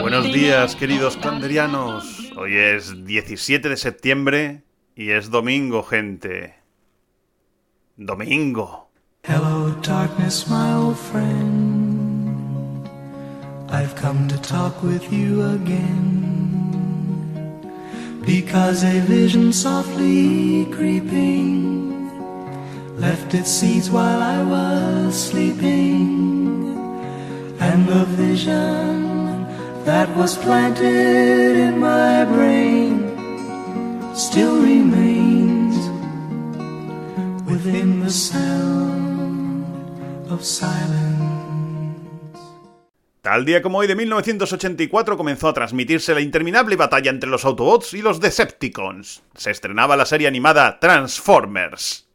Buenos días, queridos clanderianos. Hoy es 17 de septiembre y es domingo, gente. Domingo. Hello, darkness, my old friend. I've come to talk with you again. Because a vision softly creeping left its seeds while I was sleeping. And the vision that was planted in my brain still remains within the sound of silence. Tal día como hoy de 1984 comenzó a transmitirse la interminable batalla entre los Autobots y los Decepticons. Se estrenaba la serie animada Transformers.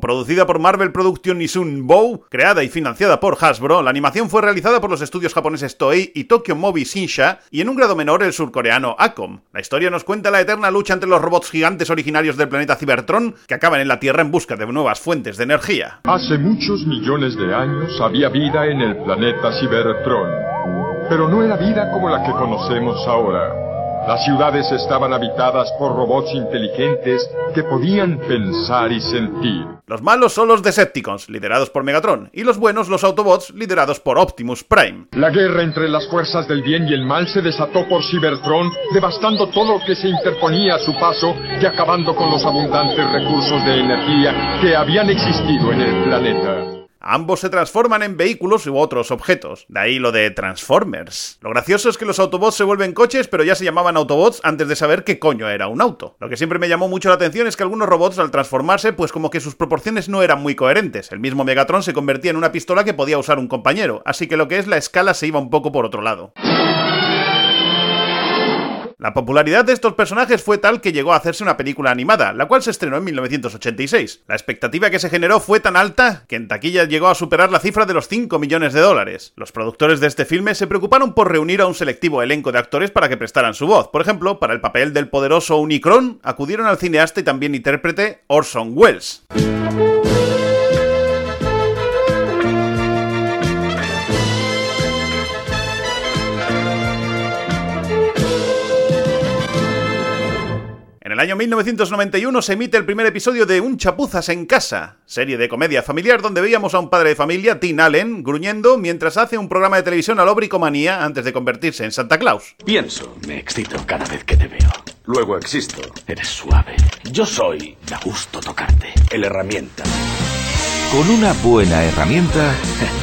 Coproducida por Marvel Production y Sun Bow, creada y financiada por Hasbro, la animación fue realizada por los estudios japoneses Toei y Tokyo Movie Shinsha, y en un grado menor el surcoreano Acom. La historia nos cuenta la eterna lucha entre los robots gigantes originarios del planeta Cybertron, que acaban en la Tierra en busca de nuevas fuentes de energía. Hace muchos millones de años había vida en el planeta Cybertron, pero no era vida como la que conocemos ahora. Las ciudades estaban habitadas por robots inteligentes que podían pensar y sentir. Los malos son los Decepticons, liderados por Megatron, y los buenos los Autobots, liderados por Optimus Prime. La guerra entre las fuerzas del bien y el mal se desató por Cybertron, devastando todo lo que se interponía a su paso y acabando con los abundantes recursos de energía que habían existido en el planeta. Ambos se transforman en vehículos u otros objetos. De ahí lo de Transformers. Lo gracioso es que los Autobots se vuelven coches, pero ya se llamaban Autobots antes de saber qué coño era un auto. Lo que siempre me llamó mucho la atención es que algunos robots al transformarse, pues como que sus proporciones no eran muy coherentes. El mismo Megatron se convertía en una pistola que podía usar un compañero, así que lo que es la escala se iba un poco por otro lado. La popularidad de estos personajes fue tal que llegó a hacerse una película animada, la cual se estrenó en 1986. La expectativa que se generó fue tan alta que en taquilla llegó a superar la cifra de los 5 millones de dólares. Los productores de este filme se preocuparon por reunir a un selectivo elenco de actores para que prestaran su voz. Por ejemplo, para el papel del poderoso Unicron, acudieron al cineasta y también intérprete Orson Welles. El año 1991 se emite el primer episodio de Un chapuzas en casa, serie de comedia familiar donde veíamos a un padre de familia, Tim Allen, gruñendo mientras hace un programa de televisión a lo bricomanía antes de convertirse en Santa Claus. Pienso, me excito cada vez que te veo. Luego existo. Eres suave. Yo soy, da gusto tocarte. El herramienta. Con una buena herramienta,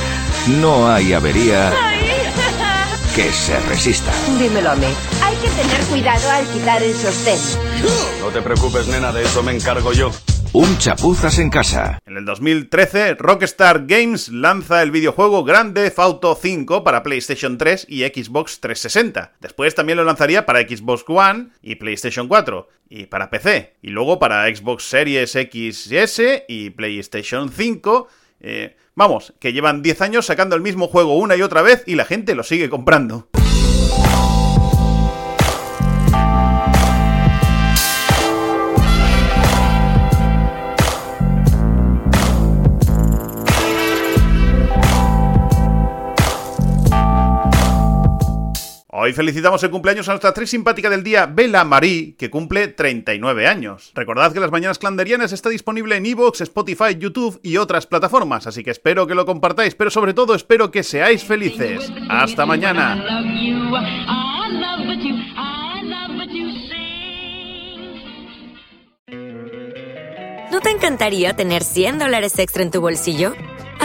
no hay avería que se resista. Dímelo a mí. Hay que tener cuidado al quitar el sostén. No te preocupes, nena, de eso me encargo yo. Un chapuzas en casa. En el 2013, Rockstar Games lanza el videojuego Grand Theft Auto 5 para PlayStation 3 y Xbox 360. Después también lo lanzaría para Xbox One y PlayStation 4 y para PC. Y luego para Xbox Series X y S y PlayStation 5. Eh, vamos, que llevan 10 años sacando el mismo juego una y otra vez y la gente lo sigue comprando. Hoy felicitamos el cumpleaños a nuestra actriz simpática del día, Bella Marie, que cumple 39 años. Recordad que Las Mañanas Clanderianas está disponible en Evox, Spotify, YouTube y otras plataformas, así que espero que lo compartáis, pero sobre todo espero que seáis felices. ¡Hasta mañana! ¿No te encantaría tener 100 dólares extra en tu bolsillo?